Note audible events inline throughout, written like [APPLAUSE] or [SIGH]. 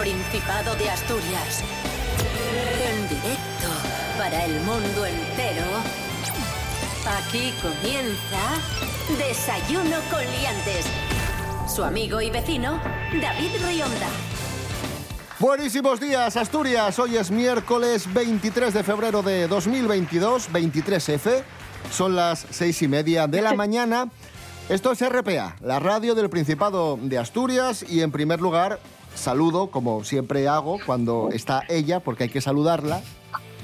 Principado de Asturias. En directo para el mundo entero. Aquí comienza Desayuno con Liantes. Su amigo y vecino, David Rionda. Buenísimos días, Asturias. Hoy es miércoles 23 de febrero de 2022, 23F. Son las seis y media de la mañana. Esto es RPA, la radio del Principado de Asturias. Y en primer lugar, saludo, como siempre hago cuando está ella, porque hay que saludarla,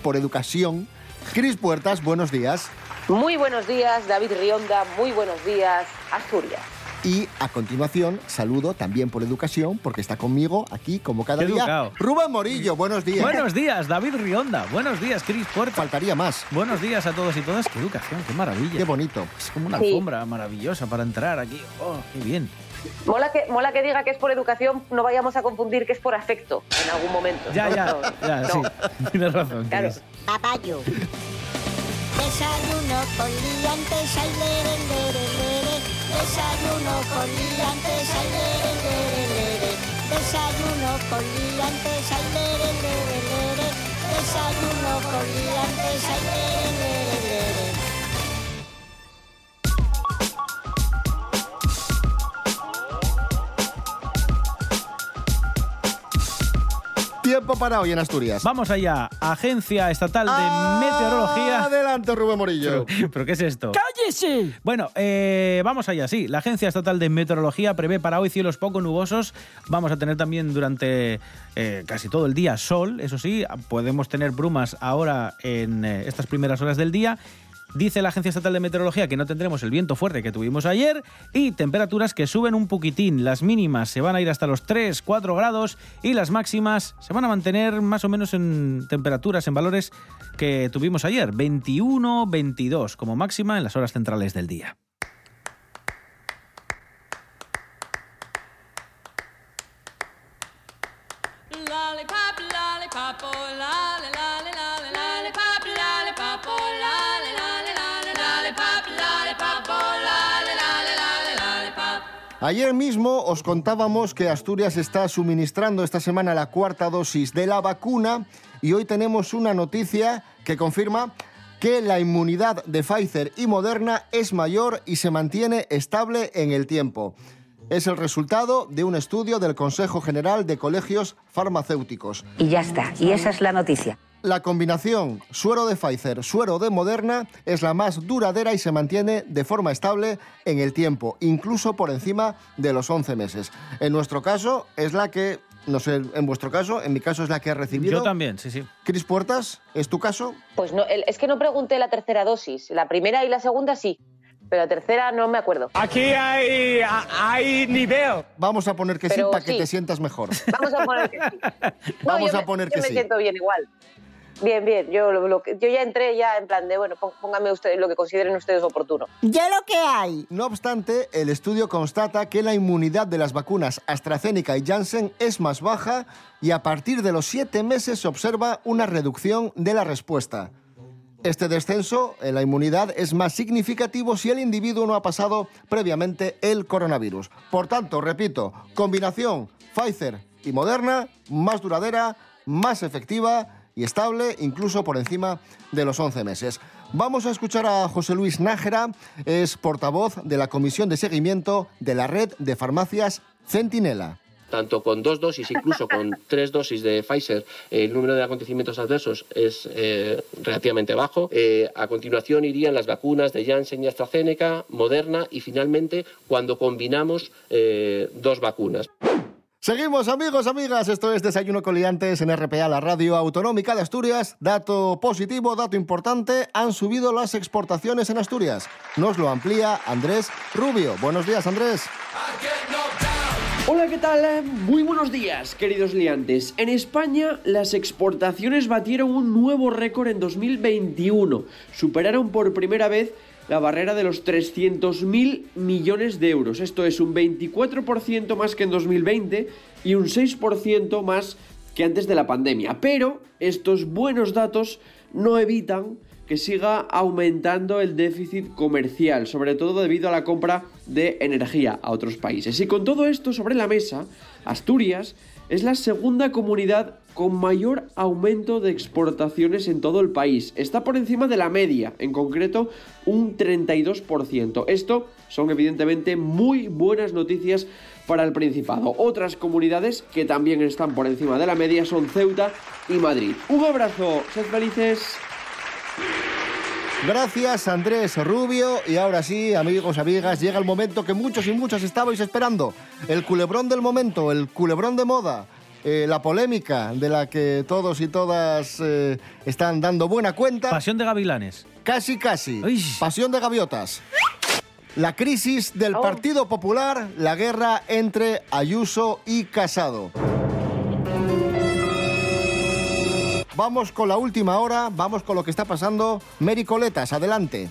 por educación. Cris Puertas, buenos días. Muy buenos días, David Rionda. Muy buenos días, Asturias. Y a continuación, saludo también por educación, porque está conmigo aquí, como cada Qué día, educado. Rubén Morillo. Buenos días. Buenos días, David Rionda. Buenos días, Cris Puerta. Faltaría más. Buenos días a todos y todas. Qué educación, qué maravilla. Qué bonito. Es como una Sí. alfombra maravillosa para entrar aquí. Oh, qué bien. Mola que, mola que diga que es por educación, no vayamos a confundir que es por afecto en algún momento. Ya, No, ya, no, ya, no. sí. Tienes razón. Claro. Papayo. Desayuno con liantes, ay, lere, lere, lere. Desayuno con liantes, ay, lere, lere, lere. Desayuno con liantes, ay, lere, lere, lere. Desayuno con liantes, lere, lere, lere. Tiempo para hoy en Asturias. Vamos allá. Agencia Estatal de Meteorología. Adelante, Rubén Morillo. Pero, ¿pero qué es esto? ¡Cállese! Bueno, eh, vamos allá, sí. La Agencia Estatal de Meteorología prevé para hoy cielos poco nubosos. Vamos a tener también durante eh, casi todo el día sol, eso sí. Podemos tener brumas ahora en eh, estas primeras horas del día. Dice la Agencia Estatal de Meteorología que no tendremos el viento fuerte que tuvimos ayer y temperaturas que suben un poquitín. Las mínimas se van a ir hasta los 3, 4 grados y las máximas se van a mantener más o menos en temperaturas, en valores que tuvimos ayer, 21, 22 como máxima en las horas centrales del día. Ayer mismo os contábamos que Asturias está suministrando esta semana la cuarta dosis de la vacuna y hoy tenemos una noticia que confirma que la inmunidad de Pfizer y Moderna es mayor y se mantiene estable en el tiempo. Es el resultado de un estudio del Consejo General de Colegios Farmacéuticos. Y ya está, y esa es la noticia. La combinación suero de Pfizer, suero de Moderna es la más duradera y se mantiene de forma estable en el tiempo, incluso por encima de los 11 meses. En nuestro caso es la que, no sé, en vuestro caso, en mi caso es la que he recibido. Yo también, sí, sí. Cris Puertas, ¿es tu caso? Pues no, es que no pregunté la tercera dosis. La primera y la segunda sí, pero la tercera no me acuerdo. Aquí hay, hay nivel. Vamos a poner que sí Pero para que sí. te sientas mejor. Vamos a poner que sí. [LAUGHS] No, Vamos yo a me- poner yo que me sí. siento bien igual. Bien, bien. Yo, lo- lo que- yo ya entré ya en plan de, bueno, pó- pónganme ustedes lo que consideren ustedes oportuno. Ya lo que hay. No obstante, el estudio constata que la inmunidad de las vacunas AstraZeneca y Janssen es más baja y a partir de los siete meses se observa una reducción de la respuesta. Este descenso en la inmunidad es más significativo si el individuo no ha pasado previamente el coronavirus. Por tanto, repito, combinación Pfizer y Moderna, más duradera, más efectiva y estable, incluso por encima de los 11 meses. Vamos a escuchar a José Luis Nájera, es portavoz de la Comisión de Seguimiento de la Red de Farmacias Centinela. tanto con dos dosis, incluso con [LAUGHS] tres dosis de Pfizer, el número de acontecimientos adversos es eh, relativamente bajo. Eh, a continuación irían las vacunas de Janssen y AstraZeneca, Moderna y finalmente cuando combinamos eh, dos vacunas. Seguimos amigos, amigas, esto es Desayuno con Liantes en RPA, la radio autonómica de Asturias. Dato positivo, dato importante, han subido las exportaciones en Asturias. Nos lo amplía Andrés Rubio. Buenos días, Andrés. Hola, ¿qué tal? Muy buenos días, queridos liantes. En España, las exportaciones batieron un nuevo récord en 2021. Superaron por primera vez la barrera de los 300.000 millones de euros. Esto es un 24% más que en 2020 y un 6% más que antes de la pandemia. Pero estos buenos datos no evitan que siga aumentando el déficit comercial, sobre todo debido a la compra de energía a otros países. Y con todo esto sobre la mesa, Asturias es la segunda comunidad con mayor aumento de exportaciones en todo el país. Está por encima de la media, en concreto un 32%. Esto son evidentemente muy buenas noticias para el Principado. Otras comunidades que también están por encima de la media son Ceuta y Madrid. Un abrazo, sed felices. Gracias Andrés Rubio y ahora sí, amigos, amigas, llega el momento que muchos y muchas estabais esperando. El culebrón del momento, el culebrón de moda, eh, la polémica de la que todos y todas eh, están dando buena cuenta. Pasión de gavilanes. Casi, casi. Pasión de gaviotas. La crisis del Partido Popular, la guerra entre Ayuso y Casado. Vamos con la última hora, vamos con lo que está pasando. Mary Coletas, adelante.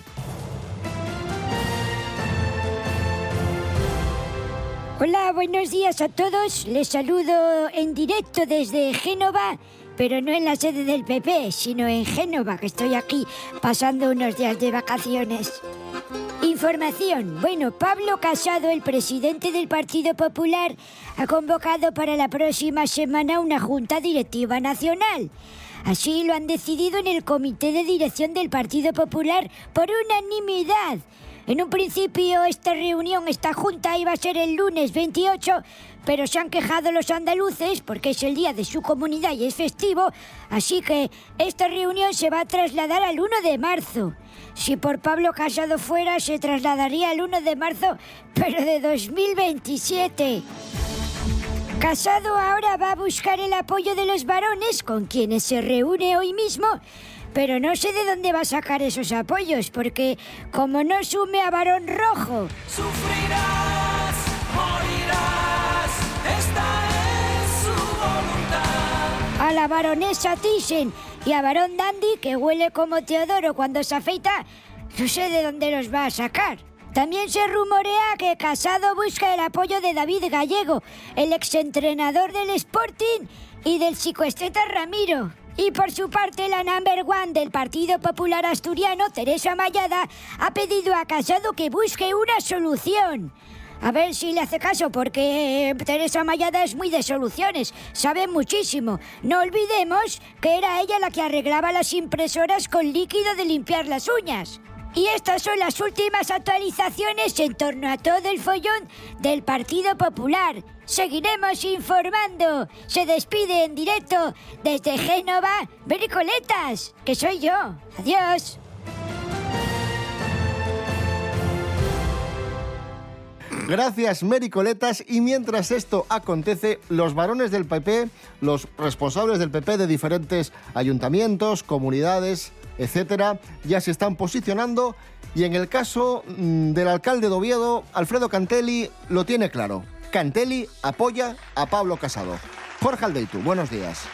Hola, buenos días a todos. Les saludo en directo desde Génova, pero no en la sede del PP, sino en Génova, que estoy aquí pasando unos días de vacaciones. Información. Bueno, Pablo Casado, el presidente del Partido Popular, ha convocado para la próxima semana una junta directiva nacional. Así lo han decidido en el comité de dirección del Partido Popular por unanimidad. En un principio esta reunión, esta junta iba a ser el lunes 28, pero se han quejado los andaluces porque es el día de su comunidad y es festivo, así que esta reunión se va a trasladar al 1 de marzo. Si por Pablo Casado fuera, se trasladaría al 1 de marzo, pero de 2027. Casado ahora va a buscar el apoyo de los varones con quienes se reúne hoy mismo, pero no sé de dónde va a sacar esos apoyos, porque como no sume a varón rojo, Sufrirás, morirás, esta es su voluntad. a la baronesa Thyssen y a varón Dandy, que huele como Teodoro cuando se afeita, no sé de dónde los va a sacar. También se rumorea que Casado busca el apoyo de David Gallego, el exentrenador del Sporting y del psicoesteta Ramiro. Y por su parte, la number one del Partido Popular Asturiano, Teresa Mayada, ha pedido a Casado que busque una solución. A ver si le hace caso, porque eh, Teresa Mayada es muy de soluciones, sabe muchísimo. No olvidemos que era ella la que arreglaba las impresoras con líquido de limpiar las uñas. Y estas son las últimas actualizaciones en torno a todo el follón del Partido Popular. Seguiremos informando. Se despide en directo desde Génova, Bericoletas, que soy yo. Adiós. Gracias, Mary Coletas. Y mientras esto acontece, los varones del PP, los responsables del PP de diferentes ayuntamientos, comunidades, etcétera, ya se están posicionando. Y en el caso mm, del alcalde de Oviedo, Alfredo Cantelli lo tiene claro. Cantelli apoya a Pablo Casado. Jorge Aldeitu, buenos días.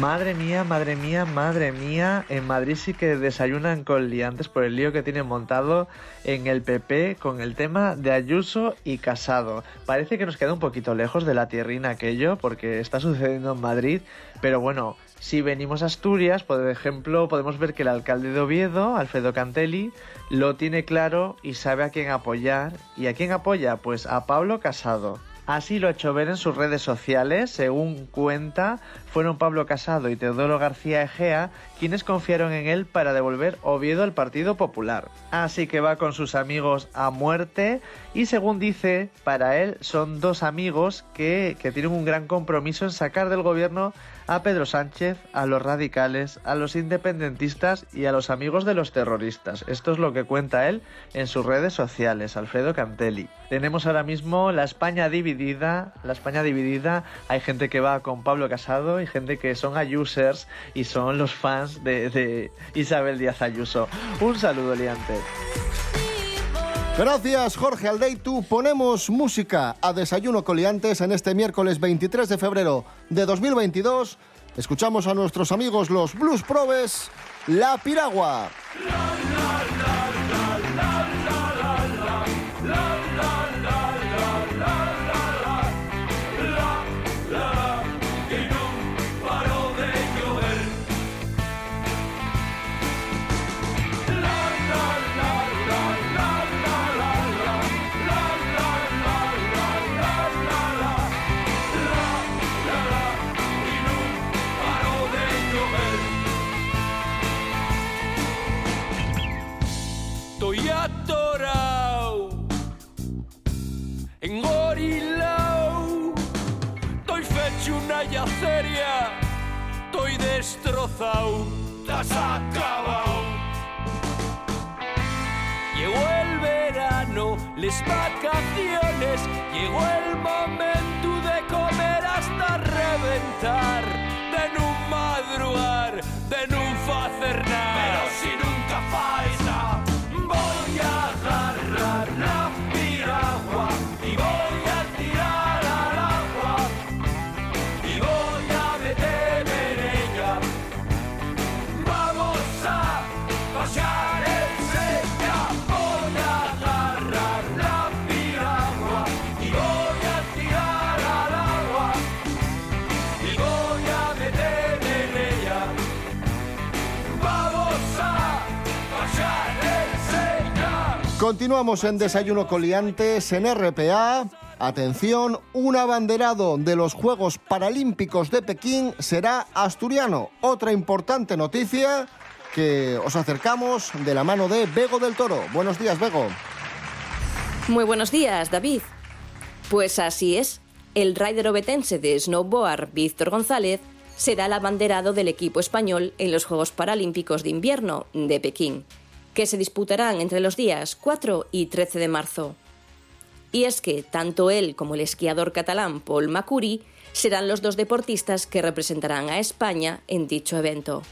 Madre mía, madre mía, madre mía. En Madrid sí que desayunan con liantes por el lío que tienen montado en el PP con el tema de Ayuso y Casado. Parece que nos queda un poquito lejos de la tierrina aquello porque está sucediendo en Madrid, pero bueno, si venimos a Asturias, por ejemplo, podemos ver que el alcalde de Oviedo, Alfredo Cantelli, lo tiene claro y sabe a quién apoyar. ¿Y a quién apoya? Pues a Pablo Casado. Así lo ha hecho ver en sus redes sociales, según cuenta, fueron Pablo Casado y Teodoro García Egea quienes confiaron en él para devolver Oviedo al Partido Popular. Así que va con sus amigos a muerte y según dice, para él son dos amigos que, que tienen un gran compromiso en sacar del gobierno a Pedro Sánchez, a los radicales, a los independentistas y a los amigos de los terroristas. Esto es lo que cuenta él en sus redes sociales, Alfredo Cantelli. Tenemos ahora mismo la España dividida, la España dividida, hay gente que va con Pablo Casado y gente que son ayusers y son los fans de, de Isabel Díaz Ayuso. Un saludo, Liante. Gracias, Jorge Aldeitu. Ponemos música a Desayuno Coliantes en este miércoles 23 de febrero de 2022. Escuchamos a nuestros amigos los Blues Probes, La Piragua. atorado, engorilao. Estoy fecho una yaceria, estoy destrozado, te has acabado. Llegó el verano, las vacaciones, llegó el momento de comer hasta reventar. Continuamos en Desayuno Coliantes en RPA. Atención, un abanderado de los Juegos Paralímpicos de Pekín será asturiano. Otra importante noticia que os acercamos de la mano de Bego del Toro. Buenos días, Bego. Muy buenos días, David. Pues así es. El rider obetense de snowboard, Víctor González, será el abanderado del equipo español en los Juegos Paralímpicos de Invierno de Pekín, que se disputarán entre los días 4 y 13 de marzo. Y es que tanto él como el esquiador catalán Paul Macuri serán los dos deportistas que representarán a España en dicho evento.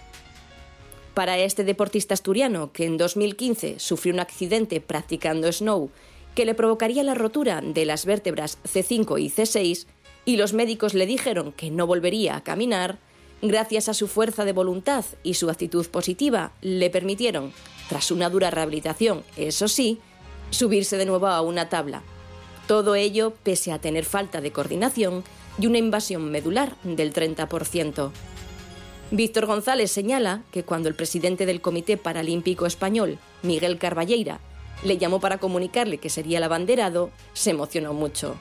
Para este deportista asturiano, que en 2015 sufrió un accidente practicando snow que le provocaría la rotura de las vértebras C5 y C6, y los médicos le dijeron que no volvería a caminar, gracias a su fuerza de voluntad y su actitud positiva, le permitieron, tras una dura rehabilitación, eso sí, subirse de nuevo a una tabla. Todo ello pese a tener falta de coordinación y una invasión medular del 30%. Víctor González señala que cuando el presidente del Comité Paralímpico Español, Miguel Carballeira, le llamó para comunicarle que sería el abanderado, se emocionó mucho.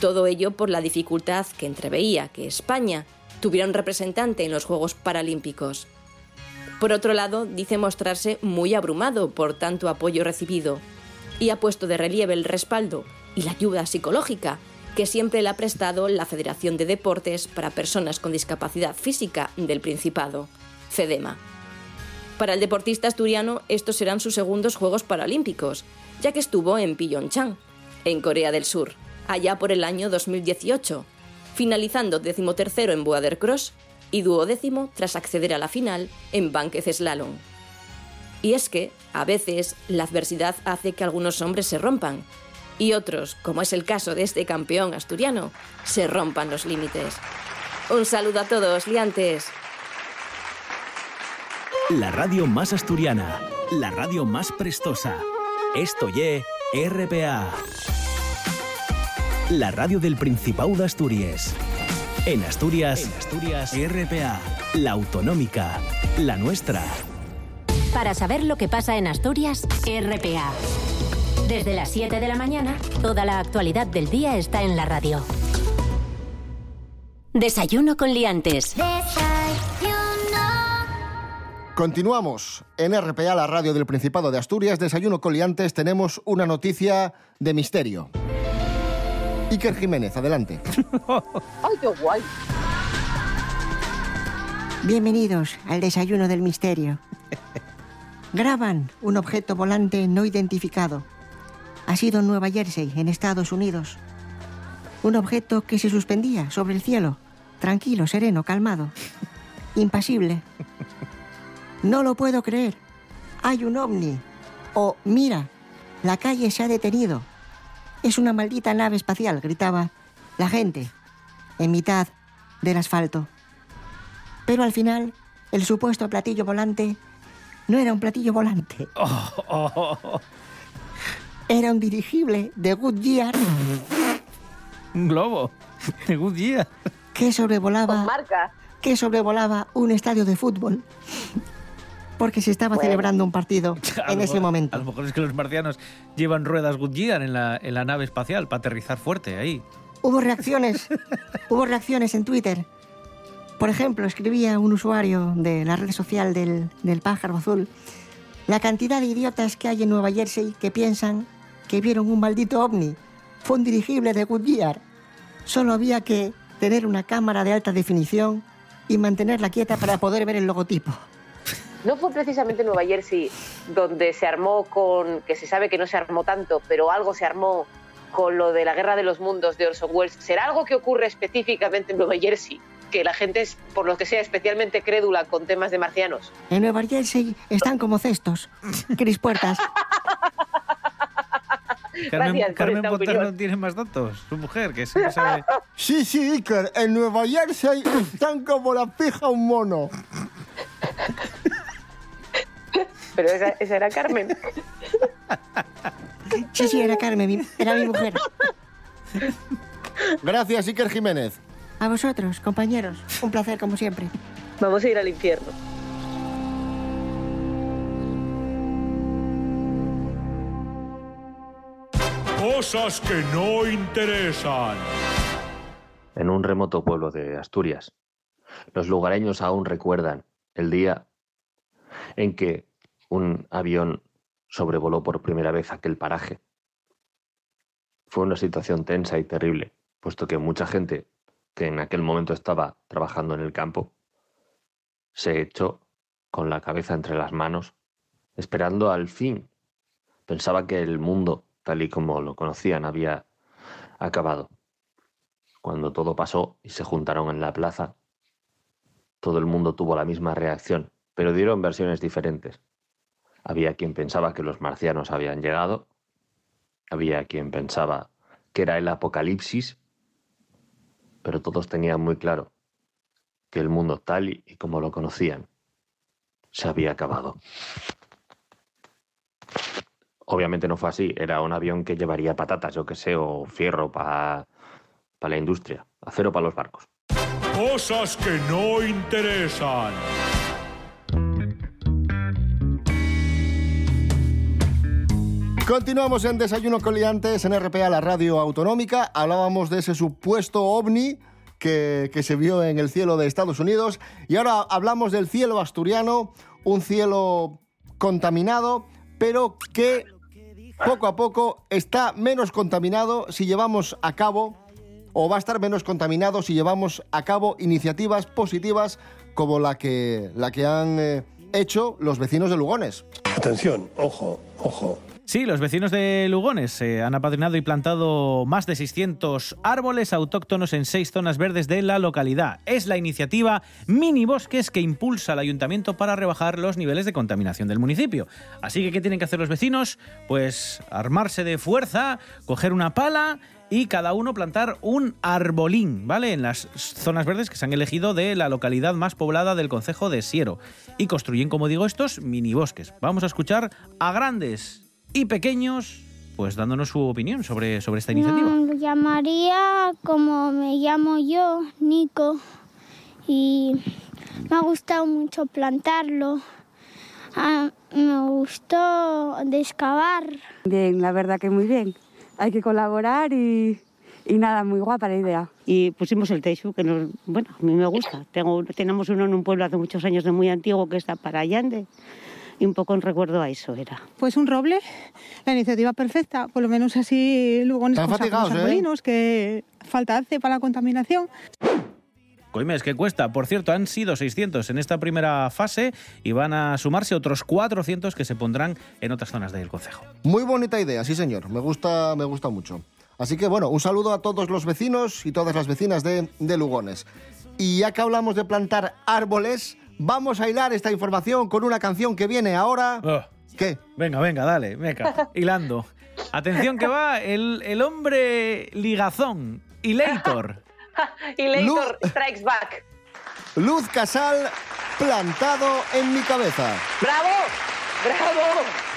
Todo ello por la dificultad que entreveía que España tuviera un representante en los Juegos Paralímpicos. Por otro lado, dice mostrarse muy abrumado por tanto apoyo recibido y ha puesto de relieve el respaldo y la ayuda psicológica que siempre le ha prestado la Federación de Deportes para Personas con Discapacidad Física del Principado, FEDEMA. Para el deportista asturiano, estos serán sus segundos Juegos Paralímpicos, ya que estuvo en Pyeongchang, en Corea del Sur, allá por el año 2018, finalizando decimotercero en Boulder Cross y duodécimo tras acceder a la final en Banquez Slalom. Y es que, a veces, la adversidad hace que algunos hombres se rompan, y otros, como es el caso de este campeón asturiano, se rompan los límites. Un saludo a todos, liantes. La radio más asturiana, la radio más prestosa. Esto ye RPA. La radio del Principado de Asturias. En Asturias, en Asturias, RPA, la autonómica, la nuestra. Para saber lo que pasa en Asturias, RPA. Desde las 7 de la mañana, toda la actualidad del día está en la radio. Desayuno con liantes. Continuamos en RPA, la radio del Principado de Asturias. Desayuno Coliantes. Tenemos una noticia de misterio. Iker Jiménez, adelante. [LAUGHS] ¡Ay, qué guay! Bienvenidos al desayuno del misterio. Graban un objeto volante no identificado. Ha sido en Nueva Jersey, en Estados Unidos. Un objeto que se suspendía sobre el cielo, tranquilo, sereno, calmado, impasible. No lo puedo creer. Hay un ovni. O mira, la calle se ha detenido. Es una maldita nave espacial, gritaba la gente en mitad del asfalto. Pero al final, el supuesto platillo volante no era un platillo volante. [LAUGHS] Era un dirigible de Goodyear Un globo de Goodyear. que sobrevolaba Con marca. que sobrevolaba un estadio de fútbol. Porque se estaba Bueno. celebrando un partido [LAUGHS] en ese momento. A lo mejor es que los marcianos llevan ruedas Goodyear en la, en la nave espacial para aterrizar fuerte ahí. Hubo [LAUGHS] reacciones, hubo reacciones en Twitter. Por ejemplo, escribía un usuario de la red social del, del pájaro azul, la cantidad de idiotas que hay en Nueva Jersey que piensan que vieron un maldito ovni. Fue un dirigible de Goodyear. Solo había que tener una cámara de alta definición y mantenerla quieta para poder ver el logotipo. No fue precisamente Nueva Jersey donde se armó con, que se sabe que no se armó tanto, pero algo se armó con lo de la guerra de los mundos de Orson Welles. ¿Será algo que ocurre específicamente en Nueva Jersey? Que la gente es, por lo que sea, especialmente crédula con temas de marcianos. En Nueva Jersey están como cestos. Cris Puertas. Carmen, Gracias Botar no tiene más datos. Su mujer, que siempre sabe. Sí, sí, Iker, en Nueva Jersey están como la pija un mono. Pero esa, esa era Carmen. [LAUGHS] Sí, sí, era Carmen, era mi mujer. Gracias, Iker Jiménez. A vosotros, compañeros. Un placer, como siempre. Vamos a ir al infierno. Cosas que no interesan. en un remoto pueblo de Asturias. Los lugareños aún recuerdan el día en que un avión sobrevoló por primera vez aquel paraje. Fue una situación tensa y terrible, puesto que mucha gente que en aquel momento estaba trabajando en el campo se echó con la cabeza entre las manos, esperando al fin. Pensaba que el mundo, tal y como lo conocían, había acabado. Cuando todo pasó y se juntaron en la plaza, todo el mundo tuvo la misma reacción, pero dieron versiones diferentes. Había quien pensaba que los marcianos habían llegado, había quien pensaba que era el apocalipsis, pero todos tenían muy claro que el mundo tal y como lo conocían se había acabado. Obviamente no fue así, era un avión que llevaría patatas, yo que sé, o fierro para la industria, acero para los barcos. Cosas que no interesan. Continuamos en Desayuno con Liantes en RPA, la radio autonómica. Hablábamos de ese supuesto ovni que, que se vio en el cielo de Estados Unidos. Y ahora hablamos del cielo asturiano, un cielo contaminado, pero que poco a poco está menos contaminado si llevamos a cabo, o va a estar menos contaminado si llevamos a cabo iniciativas positivas como la que, la que han eh, hecho los vecinos de Lugones. Atención, ojo, ojo. Sí, los vecinos de Lugones se han apadrinado y plantado más de 600 árboles autóctonos en seis zonas verdes de la localidad. Es la iniciativa Mini Bosques que impulsa al ayuntamiento para rebajar los niveles de contaminación del municipio. Así que, ¿qué tienen que hacer los vecinos? Pues armarse de fuerza, coger una pala y cada uno plantar un arbolín, ¿vale? En las zonas verdes que se han elegido de la localidad más poblada del concejo de Siero. Y construyen, como digo, estos minibosques. Vamos a escuchar a grandes y pequeños, pues dándonos su opinión sobre, sobre esta iniciativa. No, lo llamaría como me llamo yo, Nico, y me ha gustado mucho plantarlo. Ah, me gustó de excavar. Bien, la verdad que muy bien. Hay que colaborar y, y nada, muy guapa la idea. y pusimos el techo, que nos, bueno, a mí me gusta. Tengo, tenemos uno en un pueblo hace muchos años de muy antiguo que está para Allende y un poco en recuerdo a eso era. Pues un roble, la iniciativa perfecta, por lo menos así luego en Están los ¿eh? arbolinos que falta hace para la contaminación. Coimes, ¿qué cuesta? Por cierto, han sido 600 en esta primera fase y van a sumarse otros 400 que se pondrán en otras zonas del concejo. Muy bonita idea, sí señor. Me gusta, me gusta mucho. Así que bueno, un saludo a todos los vecinos y todas las vecinas de, de Lugones. Y ya que hablamos de plantar árboles, vamos a hilar esta información con una canción que viene ahora. ¿Qué? Venga, venga, dale, venga, hilando. Atención que va el, el hombre ligazón, Ilator. y Leitor Strikes Back. Luz Casal plantado en mi cabeza. ¡Bravo! ¡Bravo!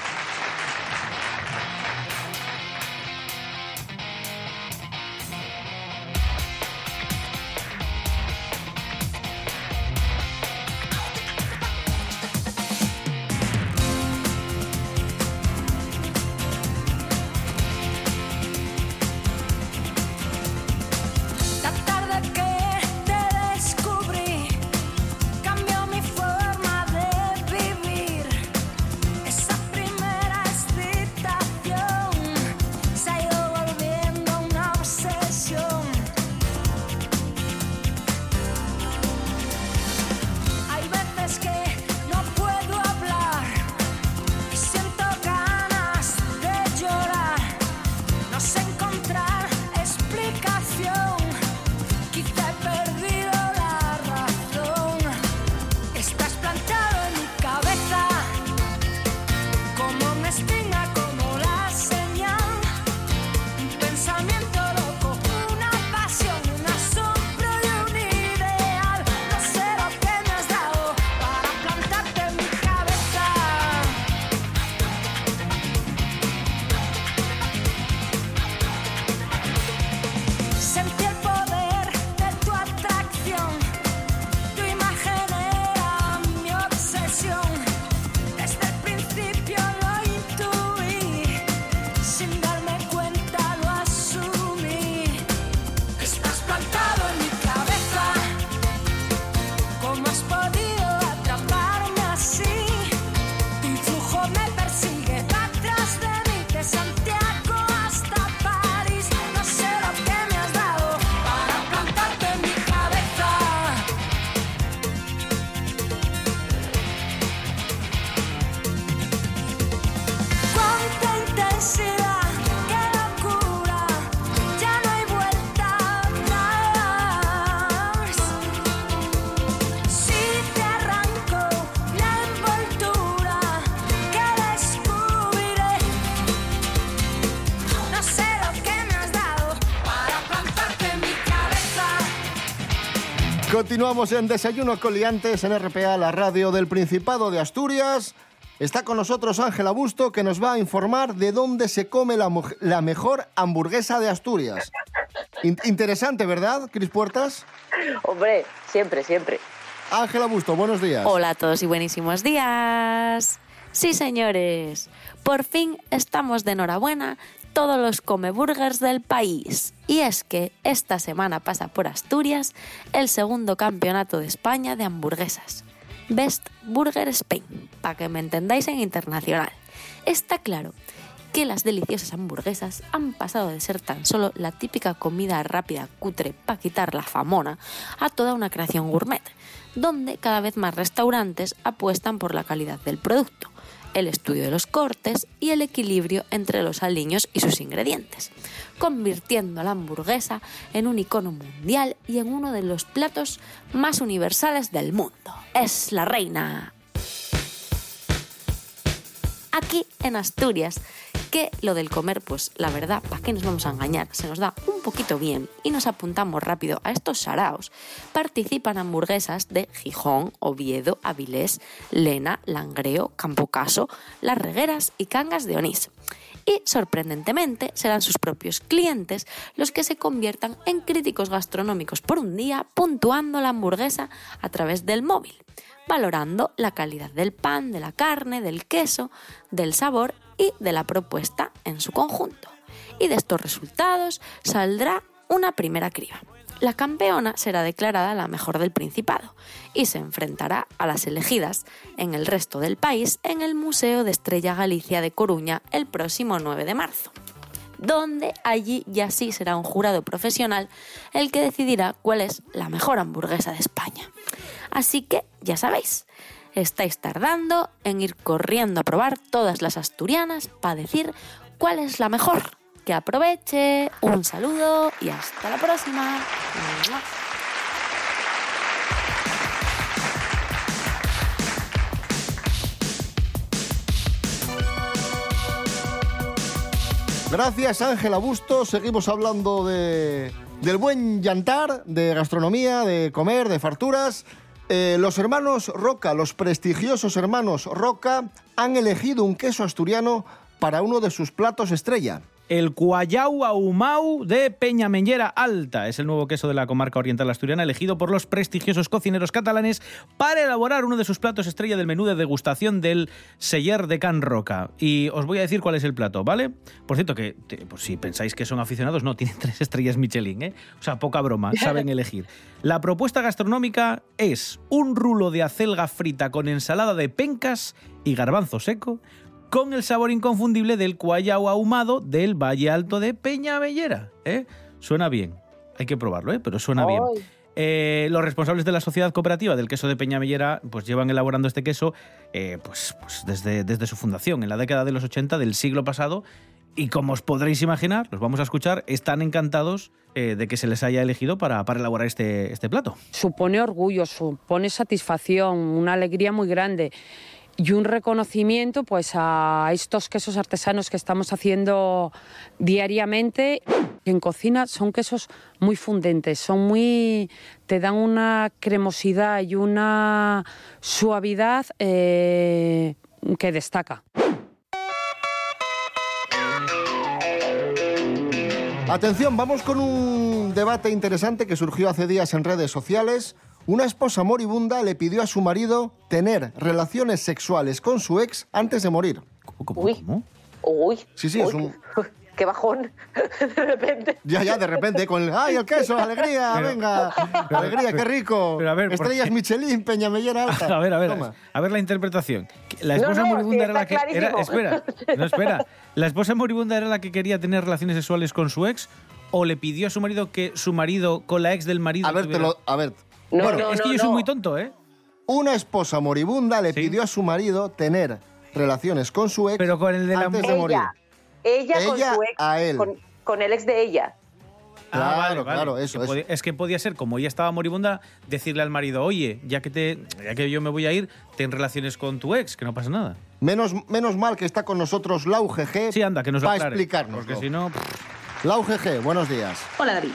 Continuamos en Desayuno con Liantes en RPA, la radio del Principado de Asturias. Está con nosotros Ángela Busto, que nos va a informar de dónde se come la, mejor hamburguesa de Asturias. In- interesante, ¿verdad, Cris Puertas? Hombre, siempre, siempre. Ángela Busto, buenos días. Hola a todos y buenísimos días. Sí, señores, por fin estamos de enhorabuena todos los comeburgers del país. Y es que esta semana pasa por Asturias el segundo campeonato de España de hamburguesas. Best Burger Spain, para que me entendáis en internacional. Está claro que las deliciosas hamburguesas han pasado de ser tan solo la típica comida rápida cutre para quitar la famona a toda una creación gourmet, donde cada vez más restaurantes apuestan por la calidad del producto, el estudio de los cortes y el equilibrio entre los aliños y sus ingredientes, convirtiendo a la hamburguesa en un icono mundial y en uno de los platos más universales del mundo. Es la reina aquí en Asturias, que lo del comer, pues la verdad, ¿para qué nos vamos a engañar? Se nos da un poquito bien y nos apuntamos rápido a estos saraos. Participan hamburguesas de Gijón, Oviedo, Avilés, Lena, Langreo, Campocaso, Las Regueras y Cangas de Onís. Y, sorprendentemente, serán sus propios clientes los que se conviertan en críticos gastronómicos por un día, puntuando la hamburguesa a través del móvil valorando la calidad del pan, de la carne, del queso, del sabor y de la propuesta en su conjunto. Y de estos resultados saldrá una primera criba. La campeona será declarada la mejor del Principado y se enfrentará a las elegidas en el resto del país en el Museo de Estrella Galicia de Coruña el próximo 9 de marzo donde allí ya sí será un jurado profesional el que decidirá cuál es la mejor hamburguesa de España. Así que, ya sabéis, estáis tardando en ir corriendo a probar todas las asturianas para decir cuál es la mejor. Que aproveche, un saludo y hasta la próxima. Gracias, Ángela Busto. Seguimos hablando de, del buen llantar, de gastronomía, de comer, de farturas. Eh, los hermanos Roca, los prestigiosos hermanos Roca, han elegido un queso asturiano para uno de sus platos estrella. El Cuayau Ahumau de Peñamellera Alta es el nuevo queso de la comarca oriental asturiana elegido por los prestigiosos cocineros catalanes para elaborar uno de sus platos estrella del menú de degustación del Seller de Can Roca. Y os voy a decir cuál es el plato, ¿vale? Por cierto, que pues si pensáis que son aficionados, no, tienen [LAUGHS] tres estrellas Michelin, ¿eh? O sea, poca broma, [LAUGHS] saben elegir. La propuesta gastronómica es un rulo de acelga frita con ensalada de pencas y garbanzo seco, con el sabor inconfundible del cuayao ahumado del Valle Alto de Peñamellera. ¿eh? Suena bien. Hay que probarlo, ¿eh? pero suena bien. Eh, los responsables de la sociedad cooperativa del queso de Peñamellera pues llevan elaborando este queso eh, pues, pues desde, desde su fundación, en la década de los 80 del siglo pasado. Y como os podréis imaginar, los vamos a escuchar, están encantados eh, de que se les haya elegido para, para elaborar este, este plato. supone orgullo, supone satisfacción, una alegría muy grande y un reconocimiento pues a estos quesos artesanos que estamos haciendo diariamente. En cocina son quesos muy fundentes, son muy te dan una cremosidad y una suavidad eh, que destaca. Atención, vamos con un debate interesante que surgió hace días en redes sociales. Una esposa moribunda le pidió a su marido tener relaciones sexuales con su ex antes de morir. Uy. Uy. Sí, sí, es un... [LAUGHS] Qué bajón. [LAUGHS] De repente. Ya, ya, de repente, con el... ¡Ay, el queso! ¡Alegría! [LAUGHS] Pero- ¡Venga! pero- ¡Alegría, qué rico! pero a ver, ¿por Estrellas? Michelin, Peñamellera Alta. A ver, a ver, Toma. a ver la interpretación. La esposa no, moribunda sí, era la que era, espera, no espera. La esposa moribunda era la que quería tener relaciones sexuales con su ex o le pidió a su marido que su marido con la ex del marido A ver, te tuviera- lo... A ver. No, Bueno, no, es que no, yo soy muy tonto, ¿eh? Una esposa moribunda le pidió a su marido tener relaciones con su ex Pero con el de la antes de Ella. morir. Ella, con Ella su ex. a él. Con, con el ex de ella. Claro, claro, eso, Que eso. podía- es que podía ser, como ella estaba moribunda, decirle al marido, oye, ya que, te, ya que yo me voy a ir, ten relaciones con tu ex, que no pasa nada. Menos, menos mal que está con nosotros la UGG Sí, anda, que nos para aclare, explicarnos. Porque si no... La UGG, buenos días. Hola David.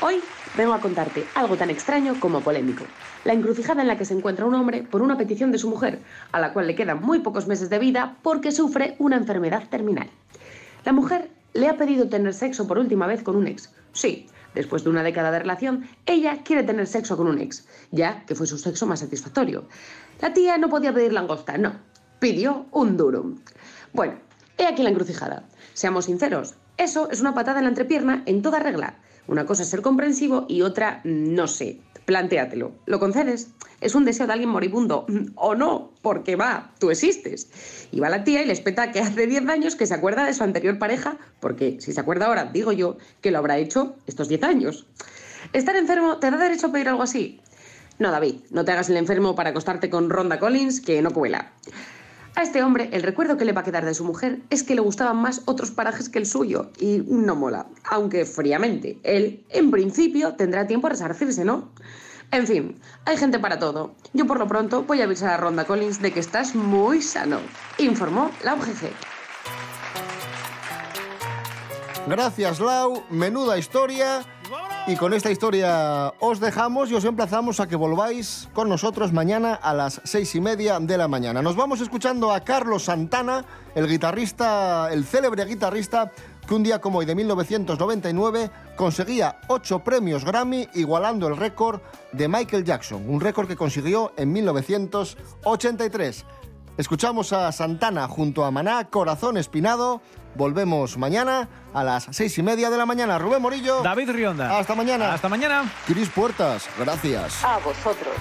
Hoy vengo a contarte algo tan extraño como polémico. La encrucijada en la que se encuentra un hombre por una petición de su mujer, a la cual le quedan muy pocos meses de vida porque sufre una enfermedad terminal. La mujer le ha pedido tener sexo por última vez con un ex. Sí, después de una década de relación, ella quiere tener sexo con un ex, ya que fue su sexo más satisfactorio. La tía no podía pedir langosta, no, pidió un durum. Bueno, he aquí la encrucijada. Seamos sinceros, eso es una patada en la entrepierna en toda regla. Una cosa es ser comprensivo y otra, no sé. Plantéatelo. ¿Lo concedes? Es un deseo de alguien moribundo. O no, porque va, tú existes. Y va la tía y le espeta que hace 10 años que se acuerda de su anterior pareja, porque si se acuerda ahora, digo yo, que lo habrá hecho estos 10 años. ¿Estar enfermo te da derecho a pedir algo así? No, David, no te hagas el enfermo para acostarte con Ronda Collins, que no cuela. A este hombre, el recuerdo que le va a quedar de su mujer es que le gustaban más otros parajes que el suyo, y no mola. Aunque fríamente, él, en principio, tendrá tiempo a resarcirse, ¿no? En fin, hay gente para todo. Yo por lo pronto voy a avisar a Ronda Collins de que estás muy sano, informó la UGG. Gracias, Lau. Menuda historia. Y con esta historia os dejamos y os emplazamos a que volváis con nosotros mañana a las seis y media de la mañana. Nos vamos escuchando a Carlos Santana, el guitarrista, el célebre guitarrista que un día como hoy de 1999 conseguía ocho premios Grammy igualando el récord de Michael Jackson, un récord que consiguió en 1983. Escuchamos a Santana junto a Maná, Corazón Espinado. Volvemos mañana a las seis y media de la mañana. Rubén Morillo. David Rionda. Hasta mañana. Hasta mañana. Cris Puertas. Gracias. A vosotros.